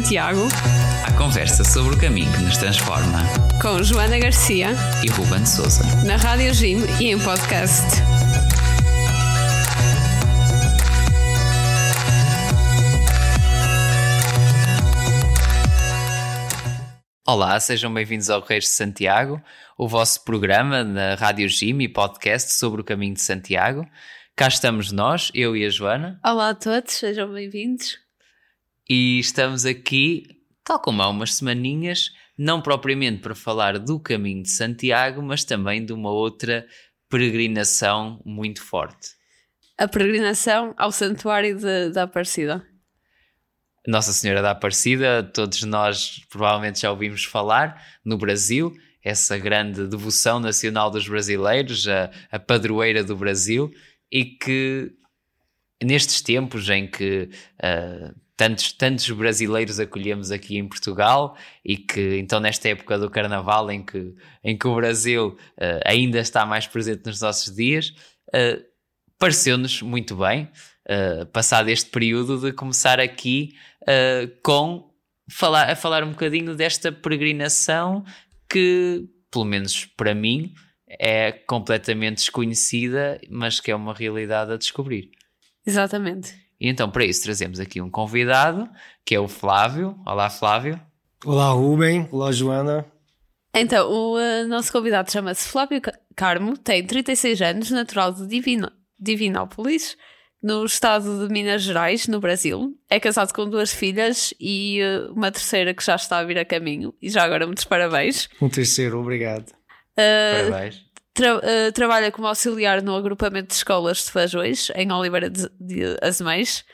Santiago. A conversa sobre o caminho que nos transforma. Com Joana Garcia e Ruben Souza. Na Rádio Jim e em podcast. Olá, sejam bem-vindos ao Reis de Santiago, o vosso programa na Rádio Jim e podcast sobre o caminho de Santiago. Cá estamos nós, eu e a Joana. Olá a todos, sejam bem-vindos. E estamos aqui, tal como há umas semaninhas, não propriamente para falar do caminho de Santiago, mas também de uma outra peregrinação muito forte. A peregrinação ao Santuário da Aparecida. Nossa Senhora da Aparecida, todos nós provavelmente já ouvimos falar no Brasil, essa grande devoção nacional dos brasileiros, a, a padroeira do Brasil, e que nestes tempos em que uh, tantos, tantos brasileiros acolhemos aqui em Portugal e que então nesta época do Carnaval em que, em que o Brasil uh, ainda está mais presente nos nossos dias, uh, pareceu-nos muito bem, passado este período, de começar aqui uh, com falar, a falar um bocadinho desta peregrinação que, pelo menos para mim, é completamente desconhecida, mas que é uma realidade a descobrir. Exatamente. E então, para isso, trazemos aqui um convidado, que é o Flávio. Olá, Flávio. Olá, Rubem. Olá, Joana. Então, o uh, nosso convidado chama-se Flávio Carmo, tem 36 anos, natural de Divino, Divinópolis no estado de Minas Gerais, no Brasil. É casado com duas filhas e uh, uma terceira que já está a vir a caminho. E já agora muitos parabéns. Um terceiro, obrigado. Uh, parabéns. Tra uh, trabalha como auxiliar no agrupamento de escolas de Fajões, em Oliveira de, de Azeméis.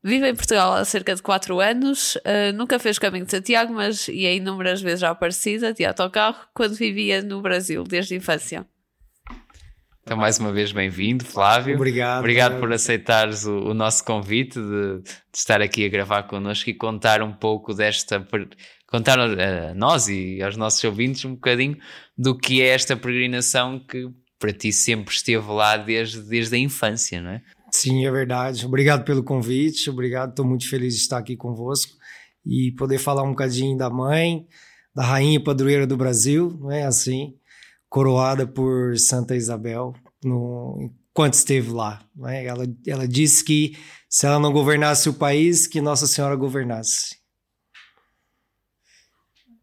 Vive em Portugal há cerca de 4 anos, nunca fez caminho de Santiago, mas ia inúmeras vezes já aparecida de autocarro quando vivia no Brasil, desde a infância. Então, mais uma vez, bem-vindo, Flávio. Obrigado. Obrigado por aceitares o, o nosso convite de, de, estar aqui a gravar connosco e contar um pouco desta. contar a nós e aos nossos ouvintes um bocadinho do que é esta peregrinação que para ti sempre esteve lá desde, desde a infância, não é? Sim, é verdade. Obrigado pelo convite, obrigado. Estou muito feliz de estar aqui convosco e poder falar um bocadinho da mãe, da rainha padroeira do Brasil, não é assim? Coroada por Santa Isabel no, enquanto esteve lá. Né? Ela, ela disse que se ela não governasse o país, que Nossa Senhora governasse.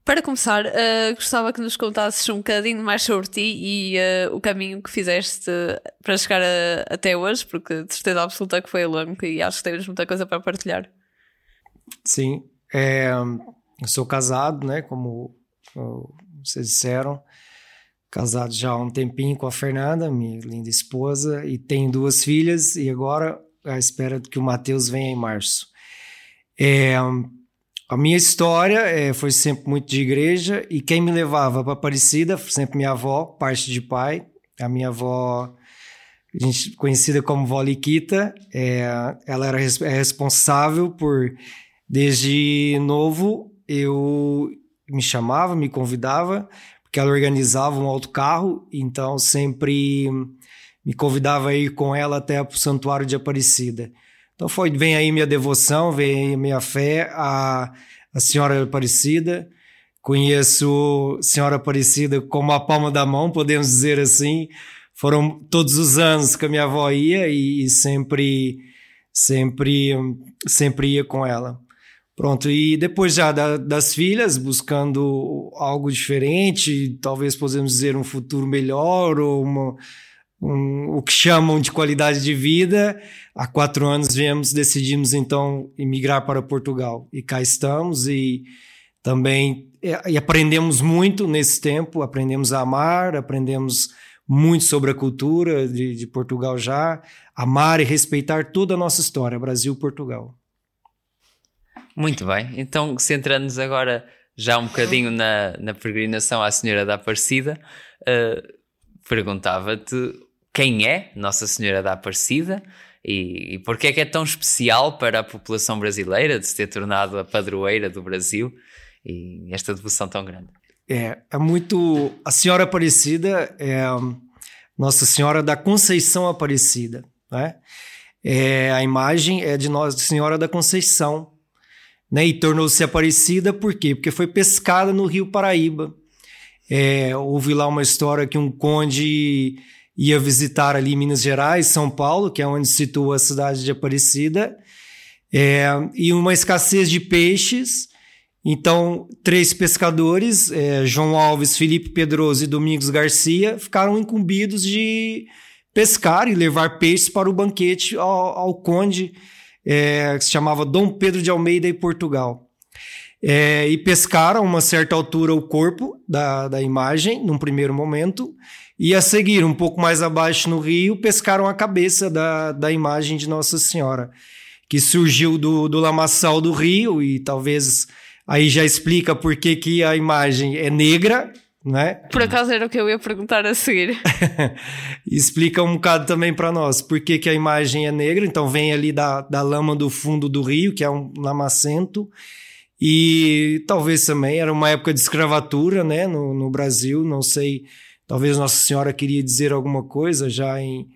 Para começar, uh, gostava que nos contasses um bocadinho mais sobre ti e uh, o caminho que fizeste para chegar a, até hoje, porque de certeza absoluta que foi longo e acho que tens muita coisa para partilhar. Sim, é, eu sou casado, né, como vocês disseram, casado já há um tempinho com a Fernanda, minha linda esposa, e tenho duas filhas, e agora à espera que o Mateus venha em março. É, a minha história é, foi sempre muito de igreja, e quem me levava para Aparecida, sempre minha avó, parte de pai, a minha avó, gente, conhecida como vó Liquita, é, ela era é responsável por, desde novo, eu me chamava, me convidava que ela organizava um autocarro, então sempre me convidava a ir com ela até o Santuário de Aparecida. Então foi, vem aí minha devoção, vem aí minha fé à, à Senhora Aparecida. Conheço a Senhora Aparecida como a palma da mão, podemos dizer assim. Foram todos os anos que a minha avó ia e, e sempre, sempre, sempre ia com ela. Pronto, e depois já da, das filhas, buscando algo diferente, talvez podemos dizer um futuro melhor ou uma, um, o que chamam de qualidade de vida. Há quatro anos viemos, decidimos então emigrar para Portugal e cá estamos e também e aprendemos muito nesse tempo, aprendemos a amar, aprendemos muito sobre a cultura de, de Portugal já, amar e respeitar toda a nossa história, Brasil-Portugal. Muito bem, então centrando-nos agora já um bocadinho na, na peregrinação à Senhora da Aparecida, uh, perguntava-te quem é Nossa Senhora da Aparecida e, e porque é que é tão especial para a população brasileira de se ter tornado a padroeira do Brasil e esta devoção tão grande. É, é muito. A Senhora Aparecida é Nossa Senhora da Conceição Aparecida, né? É, a imagem é de Nossa Senhora da Conceição, né? E tornou-se Aparecida por quê? Porque foi pescada no Rio Paraíba. É, houve lá uma história que um conde ia visitar ali Minas Gerais, São Paulo, que é onde se situa a cidade de Aparecida, é, e uma escassez de peixes. Então, três pescadores, é, João Alves, Felipe Pedroso e Domingos Garcia, ficaram incumbidos de pescar e levar peixes para o banquete ao, ao conde, é, que se chamava Dom Pedro de Almeida e Portugal. É, e pescaram a uma certa altura o corpo da, da imagem, num primeiro momento, e a seguir, um pouco mais abaixo no rio, pescaram a cabeça da, da imagem de Nossa Senhora, que surgiu do, do lamaçal do rio, e talvez aí já explica por que, que a imagem é negra, né? Por acaso era o que eu ia perguntar a seguir. explica um bocado também para nós por que, que a imagem é negra, então vem ali da, da lama do fundo do rio, que é um lamacento, e talvez também era uma época de escravatura, né, no, no Brasil, não sei Talvez Nossa Senhora queria dizer alguma coisa já em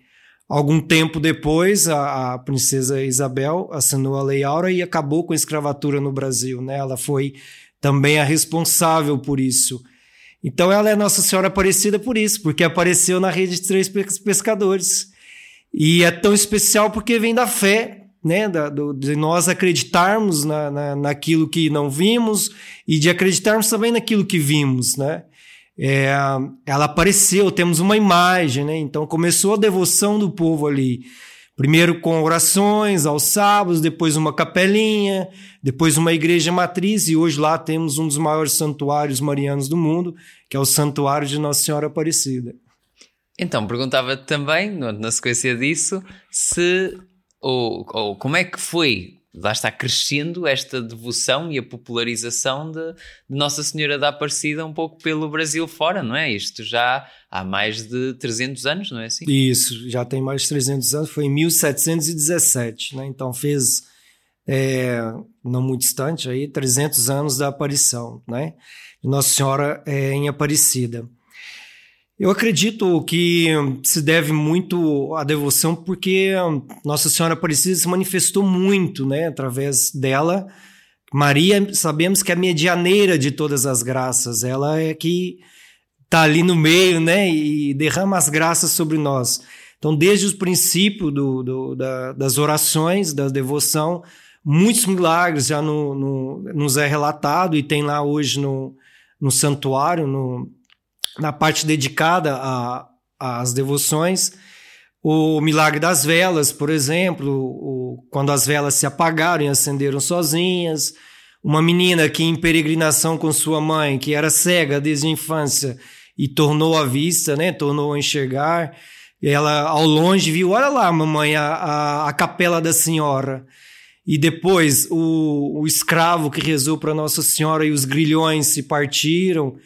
algum tempo depois a, a princesa Isabel assinou a Lei Áurea e acabou com a escravatura no Brasil, né? Ela foi também a responsável por isso. Então ela é Nossa Senhora Aparecida por isso, porque apareceu na rede de três pescadores. E é tão especial porque vem da fé, né? Da, do, de nós acreditarmos na, na, naquilo que não vimos e de acreditarmos também naquilo que vimos, né? é, ela apareceu, temos uma imagem, né? Então começou a devoção do povo ali. Primeiro com orações aos sábados, depois uma capelinha, depois uma igreja matriz, e hoje lá temos um dos maiores santuários marianos do mundo, que é o Santuário de Nossa Senhora Aparecida. Então, perguntava também, na sequência disso, se ou, ou como é que foi lá está crescendo esta devoção e a popularização de, de, Nossa Senhora da Aparecida um pouco pelo Brasil fora, não é? Isto já há mais de 300 anos, não é assim? Isso, já tem mais de 300 anos, foi em 1717, né? Então fez, é, não muito distante aí, 300 anos da aparição, né? Nossa Senhora é, em Aparecida. Eu acredito que se deve muito à devoção porque Nossa Senhora Aparecida se manifestou muito, né, através dela. Maria, sabemos que é a medianeira de todas as graças, ela é que está ali no meio, né, e derrama as graças sobre nós. Então, desde o princípio do, do, da, das orações, da devoção, muitos milagres já no, no, nos é relatado e tem lá hoje no, no santuário, no, na parte dedicada às devoções, o milagre das velas, por exemplo, o, quando as velas se apagaram e acenderam sozinhas, uma menina que em peregrinação com sua mãe, que era cega desde a infância e tornou a vista, né, tornou a enxergar, ela ao longe viu, olha lá, mamãe, a, a, a capela da senhora. E depois o, o escravo que rezou para Nossa Senhora e os grilhões se partiram.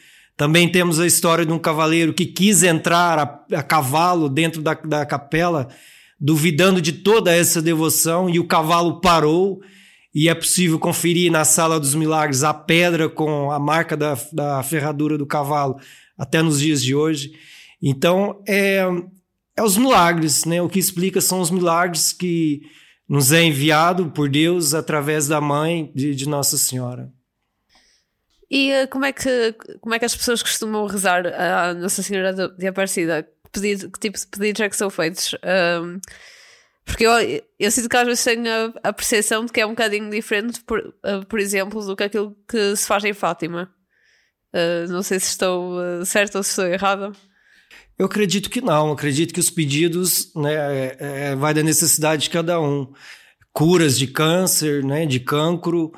Também temos a história de um cavaleiro que quis entrar a, a cavalo dentro da, da capela, duvidando de toda essa devoção, e o cavalo parou. E é possível conferir na Sala dos Milagres a pedra com a marca da, da ferradura do cavalo até nos dias de hoje. Então, é, é os milagres, né? O que explica são os milagres que nos é enviado por Deus através da mãe de, de Nossa Senhora. E uh, como, é que, como é que as pessoas costumam rezar a Nossa Senhora de Aparecida? Que, pedido, que tipo de pedidos é que são feitos? Um, porque eu, eu sinto que às vezes tenho a, a percepção de que é um bocadinho diferente, por, uh, por exemplo, do que aquilo que se faz em Fátima. Uh, não sei se estou uh, certo ou se estou errada. Eu acredito que não. Acredito que os pedidos né, é, é, vai da necessidade de cada um. Curas de câncer, né, de cancro,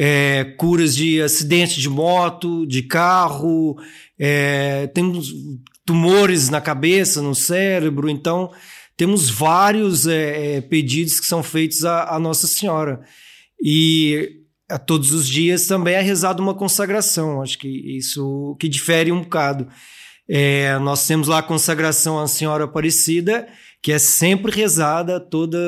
é, curas de acidente de moto, de carro, é, temos tumores na cabeça, no cérebro, então temos vários é, é pedidos que são feitos à, à, Nossa Senhora. E a todos os dias também é rezada uma consagração, acho que isso que difere um bocado. É, nós temos lá a consagração à Senhora Aparecida, que é sempre rezada toda,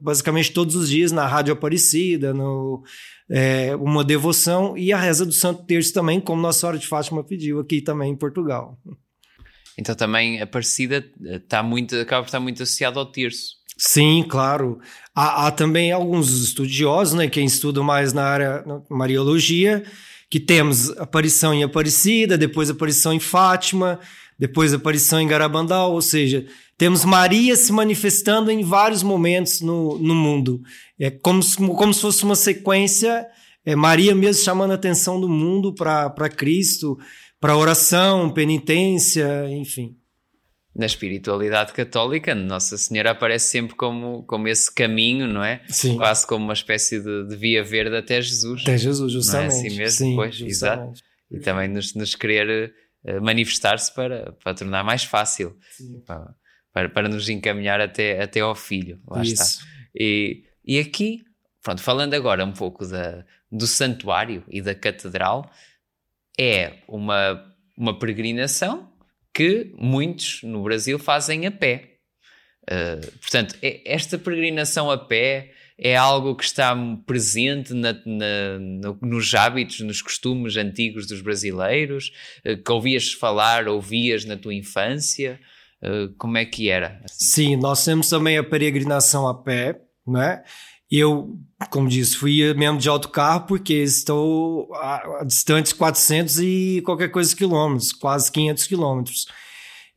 basicamente todos os dias na Rádio Aparecida, no, é, uma devoção e a reza do Santo Terço também, como Nossa Senhora de Fátima pediu aqui também em Portugal. Então também a Aparecida está muito, acaba por estar muito associado ao terço. Sim, claro. Há, há, também alguns estudiosos, né, que estudam mais na área Mariologia, que temos aparição em Aparecida, depois aparição em Fátima, depois aparição em Garabandal, ou seja, temos Maria se manifestando em vários momentos no, no mundo. É como se, como se fosse uma sequência, é Maria mesmo chamando a atenção do mundo para Cristo, para oração, penitência, enfim na espiritualidade católica, Nossa Senhora aparece sempre como, como esse caminho, não é? Sim. Quase como uma espécie de, de via verde até Jesus. Até Jesus, justamente. Não é assim mesmo? Sim, pois, exato. E também nos, nos querer uh, manifestar-se para, para tornar mais fácil, para, para, para, nos encaminhar até, até ao Filho. Lá Isso. está. E, e aqui, pronto, falando agora um pouco da, do santuário e da catedral, é uma, uma peregrinação que muitos no Brasil fazem a pé. Uh, portanto, esta peregrinação a pé é algo que está presente na, na, no, nos hábitos, nos costumes antigos dos brasileiros, uh, que ouvias falar, ouvias na tua infância. Uh, como é que era? Assim? Sim, nós temos também a peregrinação a pé, né? Eu, como disse, fui mesmo de autocarro porque estou a, a distantes 400 e qualquer coisa quilômetros, quase 500 quilômetros.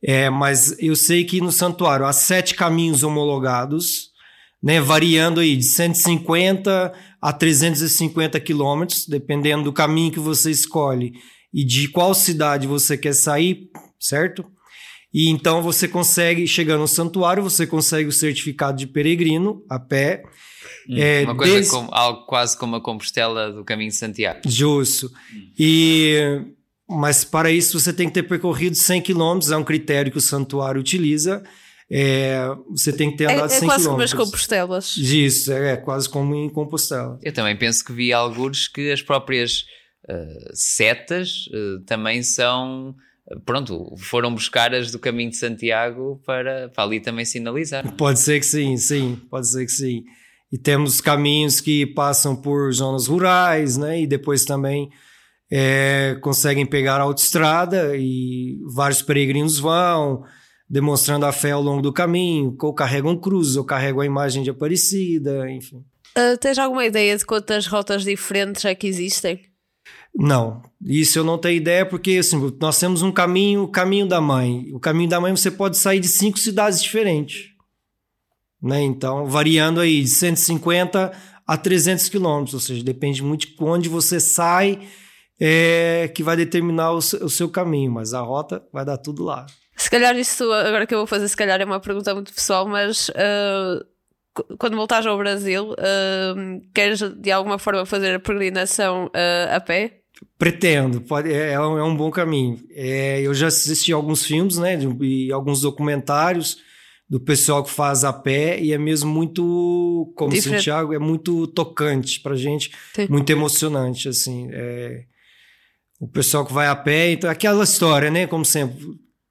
É, mas eu sei que no santuário há sete caminhos homologados, né, variando aí de 150 a 350 quilômetros, dependendo do caminho que você escolhe e de qual cidade você quer sair, certo? E então você consegue, chegando no santuário, você consegue o certificado de peregrino a pé Hum, é, uma coisa desde... como, algo quase como a Compostela do Caminho de Santiago. Justo. E, mas para isso você tem que ter percorrido 100 km, é um critério que o santuário utiliza. É, você tem que ter andado é, é 100 km. É quase como as Compostelas. Isso, é, é, quase como em Compostela. Eu também penso que vi alguns que as próprias uh, setas uh, também são pronto, foram buscar as do caminho de Santiago para, para ali também sinalizar. Pode ser que sim, sim, pode ser que sim e temos caminhos que passam por zonas rurais, né? E depois também é, conseguem pegar a autoestrada e vários peregrinos vão demonstrando a fé ao longo do caminho, ou carregam cruzes, ou carregam a imagem de Aparecida, enfim. Uh, tens alguma ideia de quantas rotas diferentes é que existem? Não, isso eu não tenho ideia porque assim, nós temos um caminho, o caminho da mãe. O caminho da mãe você pode sair de cinco cidades diferentes. Né? Então, variando aí de 150 a 300 quilômetros, ou seja, depende muito de onde você sai é, que vai determinar o seu, o seu caminho, mas a rota vai dar tudo lá. Se calhar isso, agora que eu vou fazer, se calhar é uma pergunta muito pessoal, mas uh, quando voltares ao Brasil, uh, queres de alguma forma fazer a peregrinação uh, a pé? Pretendo, pode, é, é, um, é um bom caminho. É, eu já assisti alguns filmes, né, e alguns documentários do pessoal que faz a pé e é mesmo muito, como Diferente. Santiago, é muito tocante pra gente, Sim. muito emocionante, assim. É, o pessoal que vai a pé, então aquela história, né, como sempre,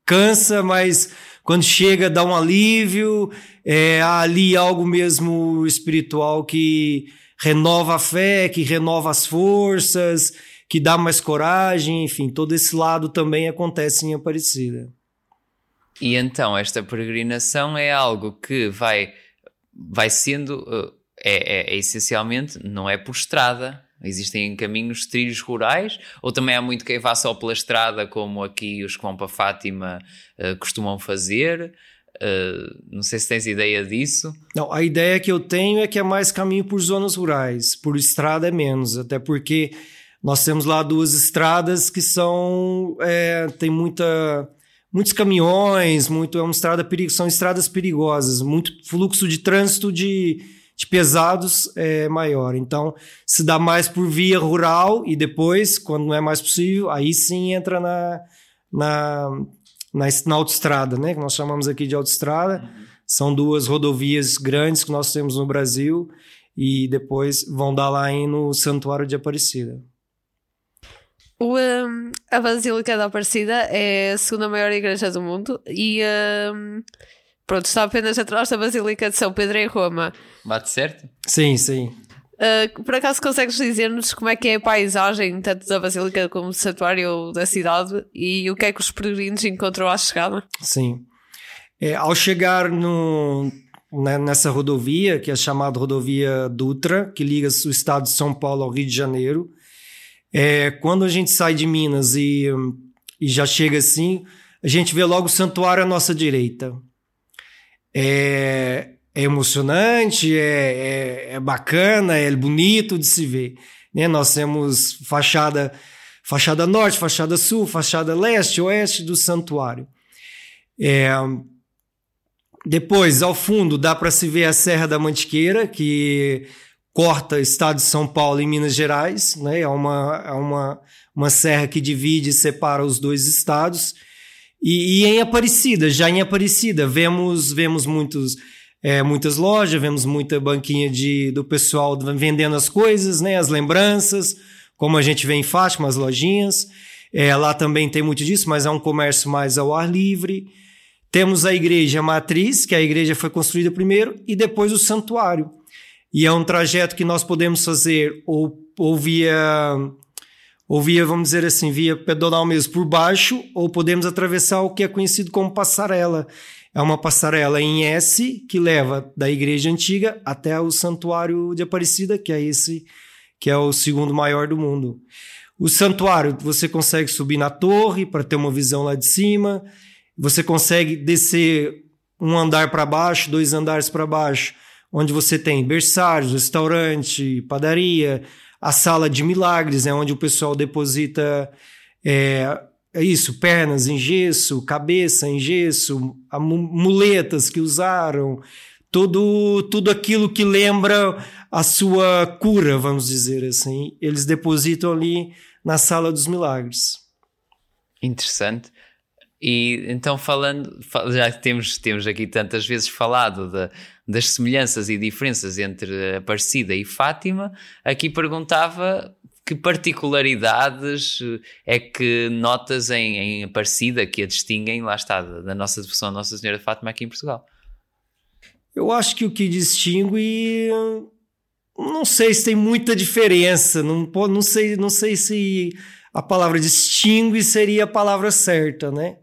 cansa, mas quando chega dá um alívio, é ali algo mesmo espiritual que renova a fé, que renova as forças, que dá mais coragem, enfim, todo esse lado também acontece em Aparecida. E então esta peregrinação é algo que vai, vai sendo, uh, é, é, é, essencialmente, não é por estrada. Existem caminhos, trilhos rurais, ou também há muito quem vá só pela estrada, como aqui os que vão para Fátima uh, costumam fazer. Uh, não sei se tens ideia disso. Não, a ideia que eu tenho é que é mais caminho por zonas rurais, por estrada é menos, até porque nós temos lá duas estradas que são. É, tem muita muitos caminhões, muito é uma estrada perigo, são estradas perigosas, muito fluxo de trânsito de, de pesados é maior. Então, se dá mais por via rural e depois, quando não é mais possível, aí sim entra na, na, na, na autoestrada, né? Que nós chamamos aqui de autoestrada. Uhum. São duas rodovias grandes que nós temos no Brasil e depois vão dar lá aí no Santuário de Aparecida. O, um, a Basílica da Aparecida é a segunda maior igreja do mundo e um, pronto, está apenas atrás da Basílica de São Pedro em Roma. Bate certo? Sim, sim. Uh, por acaso consegues dizer-nos como é que é a paisagem, tanto da Basílica como do Santuário da cidade e o que é que os peregrinos encontram à chegada? Sim. É, ao chegar no, né, nessa rodovia, que é chamada rodovia Dutra, que liga o estado de São Paulo ao Rio de Janeiro. É, quando a gente sai de Minas e, e já chega assim, a gente vê logo o santuário à nossa direita. É, é emocionante, é, é, é, bacana, é bonito de se ver. Né? Nós temos fachada, fachada norte, fachada sul, fachada leste, oeste do santuário. É, depois, ao fundo, dá para se ver a Serra da Mantiqueira, que corta o estado de São Paulo e Minas Gerais. Né? É, uma, é uma, uma serra que divide e separa os dois estados. E, e em Aparecida, já em Aparecida, vemos, vemos muitos, é, muitas lojas, vemos muita banquinha de, do pessoal vendendo as coisas, né? as lembranças, como a gente vê em Fátima, as lojinhas. É, lá também tem muito disso, mas é um comércio mais ao ar livre. Temos a igreja matriz, que a igreja foi construída primeiro, e depois o santuário. E é um trajeto que nós podemos fazer ou, ou via ou via, vamos dizer assim, via pedonal mesmo por baixo, ou podemos atravessar o que é conhecido como passarela. É uma passarela em S que leva da igreja antiga até o santuário de Aparecida, que é esse que é o segundo maior do mundo. O santuário, você consegue subir na torre para ter uma visão lá de cima. Você consegue descer um andar para baixo, dois andares para baixo, onde você tem berçários, restaurante, padaria, a sala de milagres, é onde o pessoal deposita é, é isso, pernas em gesso, cabeça em gesso, muletas que usaram, tudo, tudo aquilo que lembra a sua cura, vamos dizer assim, eles depositam ali na sala dos milagres. Interessante. E então falando, já temos, temos aqui tantas vezes falado de, das semelhanças e diferenças entre Aparecida e Fátima, aqui perguntava que particularidades é que notas em, em Aparecida que a distinguem, lá está, da nossa devoção a Nossa Senhora de Fátima aqui em Portugal? Eu acho que o que distingue, não sei se tem muita diferença, não, não, sei, não sei se a palavra distingue seria a palavra certa, né?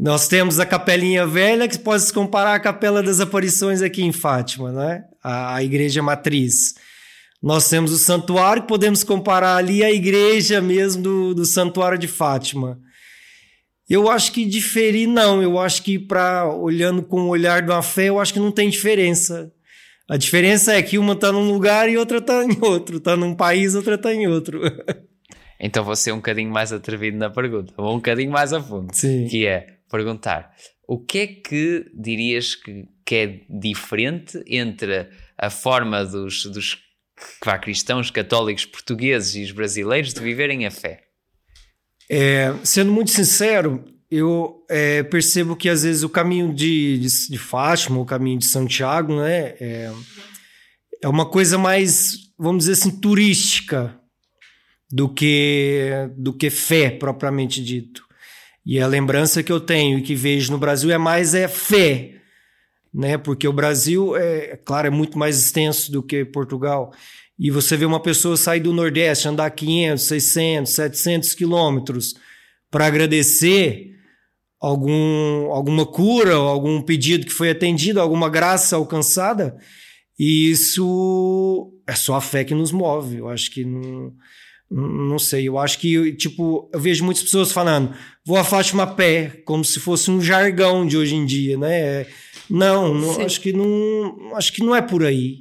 Nós temos a Capelinha Velha, que pode se comparar à Capela das Aparições aqui em Fátima, né? a, a igreja matriz. Nós temos o santuário, que podemos comparar ali à igreja mesmo do, do santuário de Fátima. Eu acho que diferir, não. Eu acho que, para olhando com o olhar da fé, eu acho que não tem diferença. A diferença é que uma está num lugar e outra está em outro. Está num país, outra está em outro. Então vou ser um bocadinho mais atrevido na pergunta, vou um bocadinho mais a fundo. Sim. Que é, perguntar o que é que dirias que, que é diferente entre a forma dos, dos vá, cristãos católicos portugueses e os brasileiros de viverem a fé? É, sendo muito sincero, eu é, percebo que às vezes o caminho de, de, de, Fátima, o caminho de Santiago, né, é, é uma coisa mais, vamos dizer assim, turística do que, do que fé propriamente dito. E a lembrança que eu tenho e que vejo no Brasil é mais é fé, né? Porque o Brasil é, é claro, é muito mais extenso do que Portugal. E você vê uma pessoa sair do Nordeste, andar 500, 600, 700 quilômetros para agradecer algum, alguma cura, algum pedido que foi atendido, alguma graça alcançada. E isso é só a fé que nos move. Eu acho que não não sei, eu acho que, tipo, eu vejo muitas pessoas falando, vou a Fátima a pé, como se fosse um jargão de hoje em dia, né? Não, não acho que não, acho que não é por aí,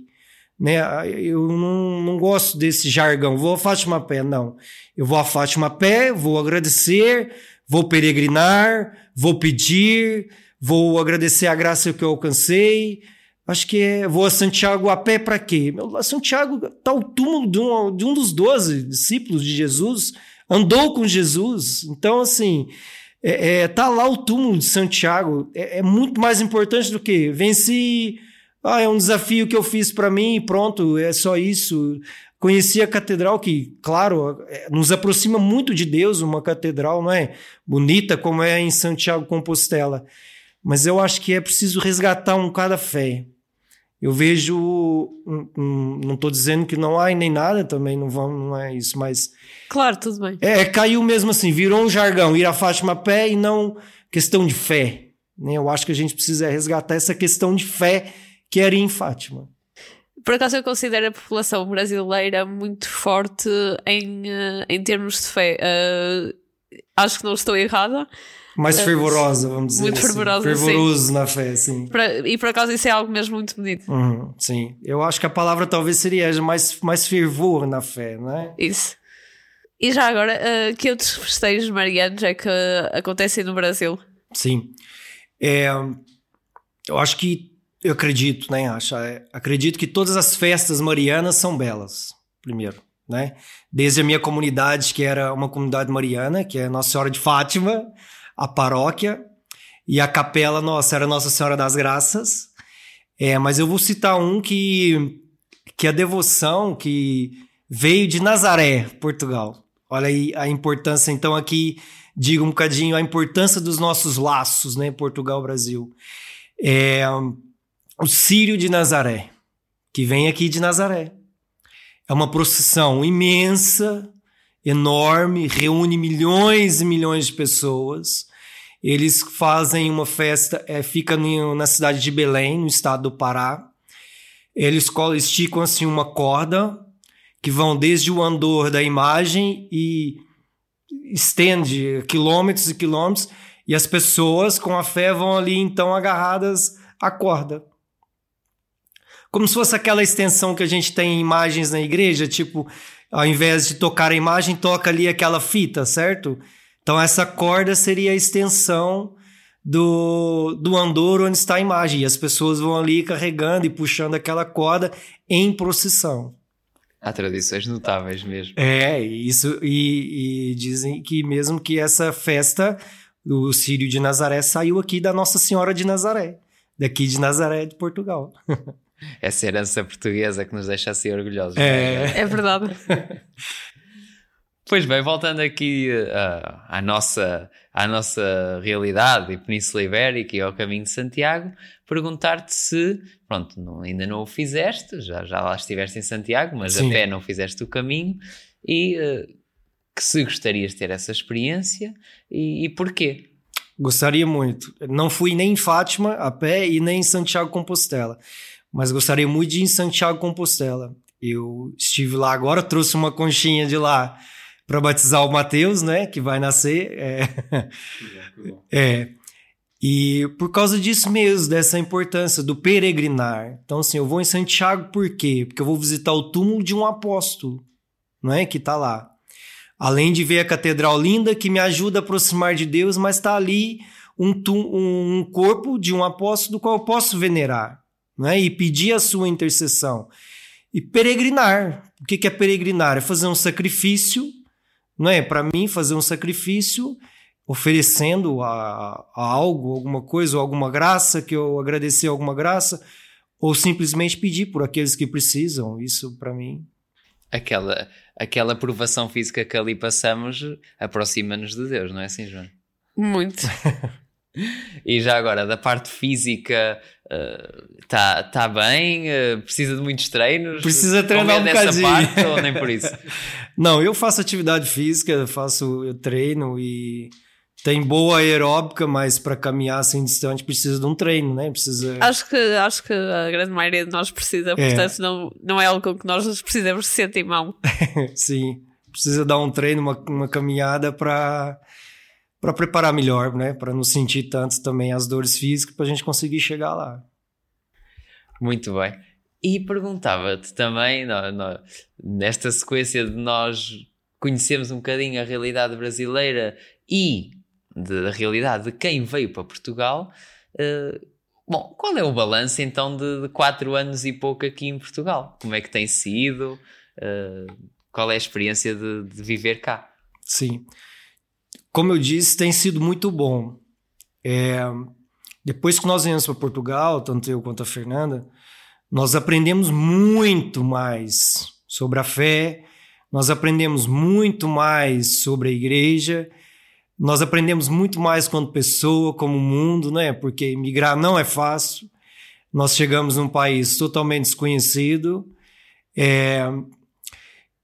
né? Eu não, não gosto desse jargão, vou a Fátima a pé, não. Eu vou a Fátima a pé, vou agradecer, vou peregrinar, vou pedir, vou agradecer a graça que eu alcancei, Acho que é, vou a Santiago a pé para quê? Meu, Santiago está o túmulo de um, de um dos doze discípulos de Jesus, andou com Jesus. Então, assim, é, é, tá lá o túmulo de Santiago. É, é, muito mais importante do que venci. Ah, é um desafio que eu fiz para mim pronto, é só isso. Conheci a catedral que, claro, é, nos aproxima muito de Deus, uma catedral, não é? Bonita como é em Santiago Compostela. Mas eu acho que é preciso resgatar um cada fé. Eu vejo, um, um, não estou dizendo que não há nem nada também, não, vão, não é isso, mas. Claro, tudo bem. É, caiu mesmo assim, virou um jargão, ir a Fátima a pé e não questão de fé. Né? Eu acho que a gente precisa resgatar essa questão de fé quero ir em Fátima. Por acaso eu considero a população brasileira muito forte em, uh, em termos de fé. Uh, acho que não estou errada. Mais fervorosa, vamos dizer. Muito assim. fervorosa. Fervoroso sim. na fé, sim. E por acaso isso é algo mesmo muito bonito. Uhum, sim. Eu acho que a palavra talvez seria mais, mais fervor na fé, não é? Isso. E já agora, uh, que outros festejos marianos é que acontecem no Brasil? Sim. É, eu acho que, eu acredito, né, acho, é, acredito que todas as festas marianas são belas, primeiro, né? Desde a minha comunidade, que era uma comunidade mariana, que é Nossa Senhora de Fátima, a paróquia, e a capela nossa era Nossa Senhora das Graças. É, mas eu vou citar um que, que a devoção que veio de Nazaré, Portugal. Olha aí a importância, então, aqui, digo um bocadinho, a importância dos nossos laços, né? Portugal-Brasil. É, o Sírio de Nazaré, que vem aqui de Nazaré. É uma procissão imensa, enorme, reúne milhões e milhões de pessoas. Eles fazem uma festa, é, fica na cidade de Belém, no estado do Pará. Eles esticam assim uma corda que vão desde o andor da imagem e estende quilômetros e quilômetros, e as pessoas com a fé vão ali então agarradas à corda. Como se fosse aquela extensão que a gente tem em imagens na igreja, tipo, ao invés de tocar a imagem, toca ali aquela fita, certo? Então essa corda seria a extensão do, do andor onde está a imagem, e as pessoas vão ali carregando e puxando aquela corda em procissão. Há tradições notáveis mesmo. É, isso, e, e, dizem que mesmo que essa festa, o Sírio de Nazaré, saiu aqui da Nossa Senhora de Nazaré, daqui de Nazaré, de Portugal. Essa herança portuguesa que nos deixa assim orgulhosos. É, é verdade. Pois bem, voltando aqui uh, à, nossa, à nossa realidade e Península Ibérica e ao caminho de Santiago, perguntar-te se, pronto, não, ainda não o fizeste, já, já lá estiveste em Santiago, mas Sim. a pé não fizeste o caminho, e uh, que se gostarias de ter essa experiência e, e porquê? Gostaria muito. Não fui nem em Fátima a pé e nem em Santiago Compostela, mas gostaria muito de ir em Santiago Compostela. Eu estive lá agora, trouxe uma conchinha de lá para batizar o Mateus, né, que vai nascer. É. é. E por causa disso mesmo, dessa importância do peregrinar. Então, assim, eu vou em Santiago por quê? Porque eu vou visitar o túmulo de um apóstolo, não é? Que está lá. Além de ver a catedral linda que me ajuda a aproximar de Deus, mas está ali um, um corpo de um apóstolo do qual eu posso venerar, não é? E pedir a sua intercessão. E peregrinar. O que é peregrinar? É fazer um sacrifício, não é? Para mim, fazer um sacrifício oferecendo a, a algo, alguma coisa, ou alguma graça, que eu agradecer alguma graça, ou simplesmente pedir por aqueles que precisam. Isso para mim. Aquela, aquela provação física que ali passamos aproxima-nos de Deus, não é assim, João? Muito. e já agora, da parte física, está uh, tá bem? Uh, precisa de muitos treinos? Precisa treinar um bocadinho. parte ou nem por isso? Não, eu faço atividade física, faço, eu treino e tem boa aeróbica, mas para caminhar assim distante precisa de um treino, né? Precisa... Acho que, acho que a grande maioria de nós precisa, é. portanto não, não é algo com que nós precisamos de sentir mão. Sim, precisa dar um treino, uma, uma caminhada para para preparar melhor, né? Para não sentir tanto também as dores físicas, para a gente conseguir chegar lá. Muito bem. E perguntava-te também, no, no, nesta sequência de nós conhecermos um bocadinho a realidade brasileira e da realidade de quem veio para Portugal. Uh, bom, qual é o balanço então de, de, quatro anos e pouco aqui em Portugal? Como é que tem sido? Uh, qual é a experiência de, de, viver cá? Sim, como eu disse, tem sido muito bom. É, depois que nós viemos para Portugal, tanto eu quanto a Fernanda, nós aprendemos muito mais sobre a fé, nós aprendemos muito mais sobre a igreja nós aprendemos muito mais quanto pessoa, como mundo, né? Porque migrar não é fácil. Nós chegamos num país totalmente desconhecido. É,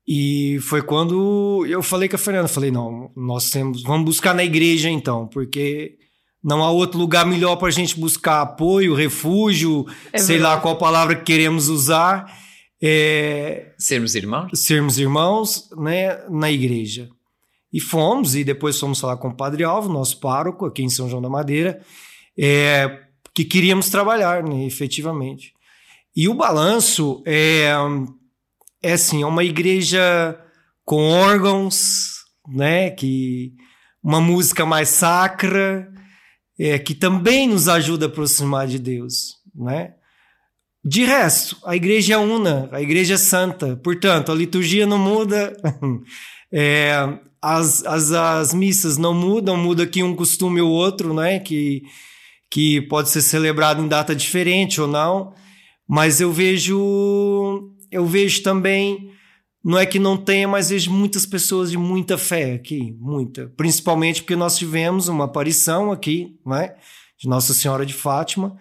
e foi quando eu falei com a Fernanda, falei, não, nós temos, vamos buscar na igreja então, porque não há outro lugar melhor para a gente buscar apoio, refúgio, é sei lá qual palavra que queremos usar. É, sermos irmãos? Sermos irmãos né, na igreja. E fomos, e depois fomos falar com o Padre Alvo, nosso pároco, aqui em São João da Madeira, é, que queríamos trabalhar, né, efetivamente. E o balanço é, é assim, é uma igreja com órgãos, né, que uma música mais sacra, é, que também nos ajuda a aproximar de Deus, né? De resto, a igreja é una, a igreja é santa, portanto, a liturgia não muda, é, as, as, as missas não mudam, muda aqui um costume ou outro, né? Que, que pode ser celebrado em data diferente ou não, mas eu vejo, eu vejo também não é que não tenha, mas vejo muitas pessoas de muita fé aqui, muita. Principalmente porque nós tivemos uma aparição aqui, né, de Nossa Senhora de Fátima,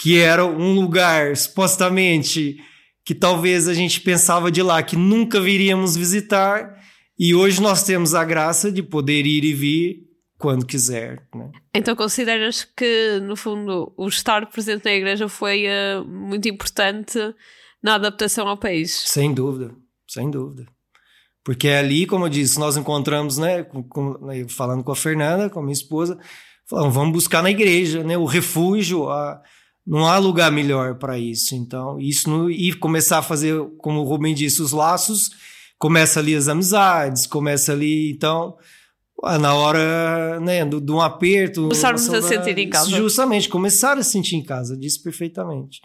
que era um lugar supostamente que talvez a gente pensava de lá que nunca viríamos visitar, e hoje nós temos a graça de poder ir e vir quando quiser. Né? Então consideras que, no fundo, o estar presente na igreja foi uh, muito importante na adaptação ao país? Sem dúvida sem dúvida. Porque é ali, como eu disse, nós encontramos, né, com, com, né, falando com a Fernanda, com a minha esposa, falamos, vamos buscar na igreja, né, o refúgio, a, não há lugar melhor para isso. Então, isso no, e começar a fazer, como o Rubem disse, os laços, começa ali as amizades, começa ali, então, na hora né, do, de um aperto. Começarmos a sentir em casa. Justamente, começar a sentir em casa, disse perfeitamente.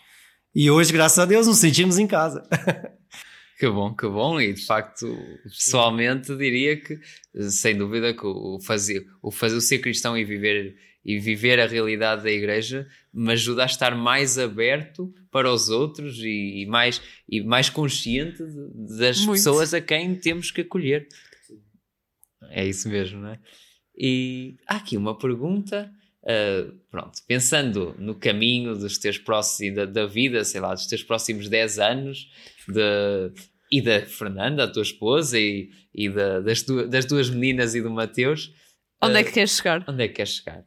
E hoje, graças a Deus, nos sentimos em casa. Que bom, que bom, e de facto, pessoalmente diria que, sem dúvida, que o fazer, o fazer o ser cristão e viver e viver a realidade da igreja me ajuda a estar mais aberto para os outros e, e mais, e mais consciente das Muito. pessoas a quem temos que acolher. É isso mesmo, não é? E há aqui uma pergunta. Uh, pronto, pensando no caminho dos teus próximos da, da vida, sei lá, dos teus próximos 10 anos, de, e da Fernanda, a tua esposa, e, e da, das, das duas meninas e do Mateus. Onde uh, é que queres chegar? Onde é que queres chegar?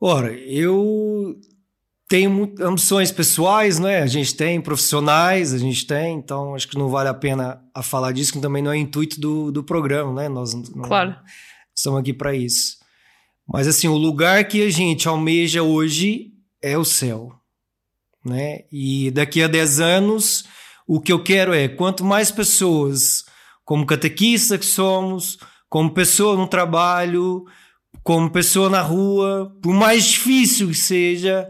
Ora, eu tenho ambições pessoais, né? A gente tem profissionais, a gente tem, então acho que não vale a pena a falar disso, que também não é intuito do, do programa, né? Nós não, claro. estamos aqui para isso. Mas assim, o lugar que a gente almeja hoje é o céu, né? E daqui a 10 anos o que eu quero é quanto mais pessoas, como catequista que somos, como pessoa no trabalho, como pessoa na rua, por mais difícil que seja,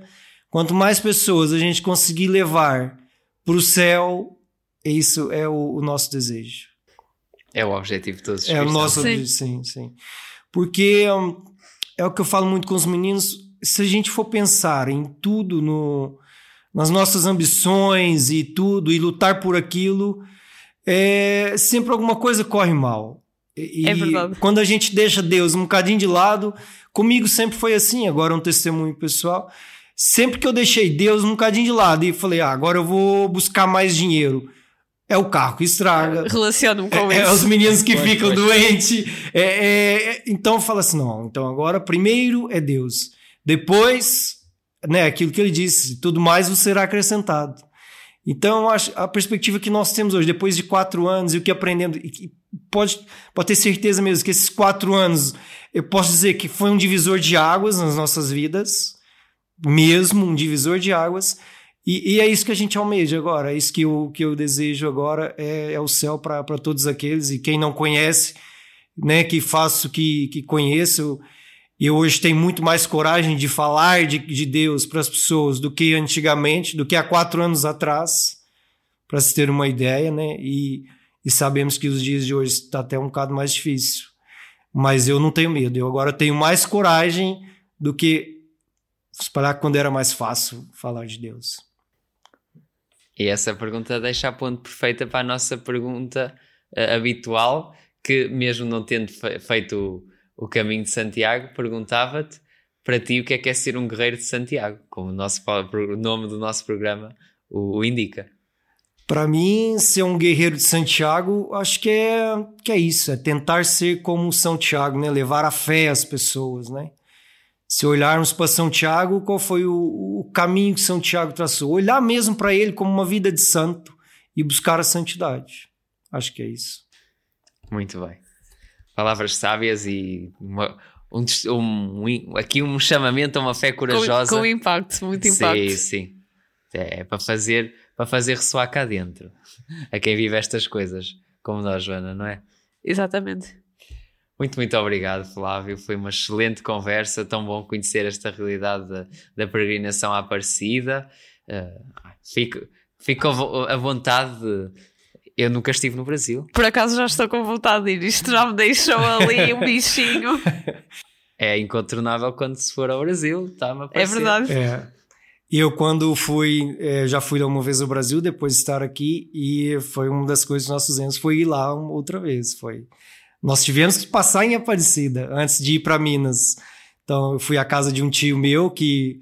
quanto mais pessoas a gente conseguir levar para o céu, isso é o, o, nosso desejo. É o objetivo de todos os É o nosso objetivo, sim, sim. Porque um, é o que eu falo muito com os meninos, se a gente for pensar em tudo no, nas nossas ambições e tudo, e lutar por aquilo, é, sempre alguma coisa corre mal. E, é verdade. Quando a gente deixa Deus um bocadinho de lado, comigo sempre foi assim, agora é um testemunho pessoal. Sempre que eu deixei Deus um bocadinho de lado e falei, ah, agora eu vou buscar mais dinheiro. É o carro que estraga. Relacionam com é, isso. É os meninos que ficam doentes. É, é, então fala assim: não, então agora primeiro é Deus. Depois né, aquilo que ele disse, tudo mais vos será acrescentado. Então, a perspectiva que nós temos hoje, depois de quatro anos, e o que aprendendo, e pode, pode ter certeza mesmo que esses quatro anos, eu posso dizer que foi um divisor de águas nas nossas vidas, mesmo um divisor de águas, e, e é isso que a gente almeja agora, é isso que eu, que eu desejo agora, é, é o céu para todos aqueles, e quem não conhece, né, que faço que, que conheço, eu hoje tenho muito mais coragem de falar de, de Deus para as pessoas do que antigamente, do que há quatro anos atrás, para se ter uma ideia, né? E, e sabemos que os dias de hoje está até um bocado mais difícil. Mas eu não tenho medo, eu agora tenho mais coragem do que esperar quando era mais fácil falar de Deus. E essa pergunta deixa a ponto perfeita para a nossa pergunta uh, habitual, que mesmo não tendo fe feito o caminho de Santiago, perguntava-te para ti o que é que é ser um guerreiro de Santiago, como o, nosso, o nome do nosso programa o, o indica. Para mim, ser um guerreiro de Santiago, acho que é, que é isso, é tentar ser como São Tiago, né? levar a fé às pessoas, né? Se olharmos para São Tiago, qual foi o, o caminho que São Tiago traçou? Olhar mesmo para ele como uma vida de santo e buscar a santidade. Acho que é isso. Muito bem. Palavras sábias e uma, um, um, aqui um chamamento a uma fé corajosa. Com, com impacto, muito impacto. Sim, sim. É para fazer, para fazer ressoar cá dentro. A quem vive estas coisas, como nós, Joana, não é? Exatamente. Muito, muito obrigado, Flávio. Foi uma excelente conversa. Tão bom conhecer esta realidade da, da peregrinação à Aparecida. Uh, fico, fico à vontade de eu nunca estive no Brasil. Por acaso já estou com vontade de ir. Isto já me deixou ali um bichinho. É incontornável quando se for ao Brasil, está-me a É verdade. É. Eu, quando fui, é, já fui uma vez ao Brasil, depois de estar aqui, e foi uma das coisas que nós fizemos, foi ir lá outra vez. Foi. Nós tivemos que passar em Aparecida antes de ir para Minas. Então, eu fui à casa de um tio meu que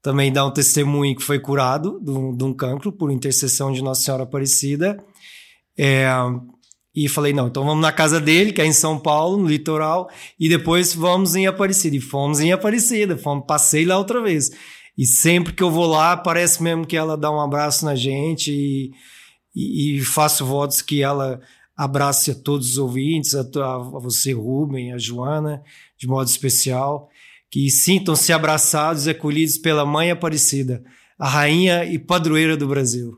também dá um testemunho que foi curado de um, de um cancro por intercessão de Nossa Senhora Aparecida. É, e falei, não, então vamos na casa dele, que é em São Paulo, no litoral, e depois vamos em Aparecida. E fomos em Aparecida, fomos, passei lá outra vez. E sempre que eu vou lá, parece mesmo que ela dá um abraço na gente e, e, e faço votos que ela abrace a todos os ouvintes, a, a você, Rubem, a Joana, de modo especial, que sintam-se abraçados e acolhidos pela Mãe Aparecida, a rainha e padroeira do Brasil.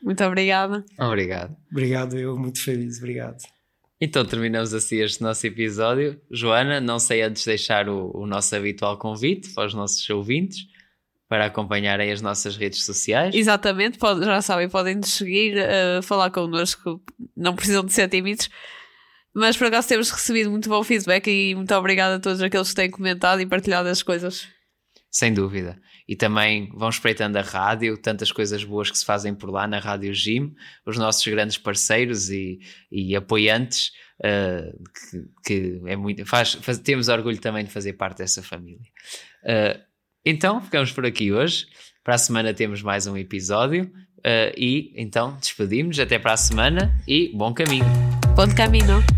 Muito obrigada. Obrigado. Obrigado, eu muito feliz, obrigado. Então terminamos assim este nosso episódio. Joana, não sei antes deixar o, o nosso habitual convite para os nossos ouvintes para acompanharem as nossas redes sociais. Exatamente, pode, já sabem, podem nos seguir, uh, falar connosco, não precisam de ser tímidos. Mas por acaso temos recebido muito bom feedback e muito obrigada a todos aqueles que têm comentado e partilhado as coisas. Sem dúvida e também vão espreitando a rádio, tantas coisas boas que se fazem por lá na Rádio Gym, os nossos grandes parceiros e, e apoiantes, uh, que, que, é muito. Faz, faz, temos orgulho também de fazer parte dessa família. Uh, então, ficamos por aqui hoje. Para a semana temos mais um episódio. Uh, e então despedimos. Até para a semana e bom caminho. Bom caminho.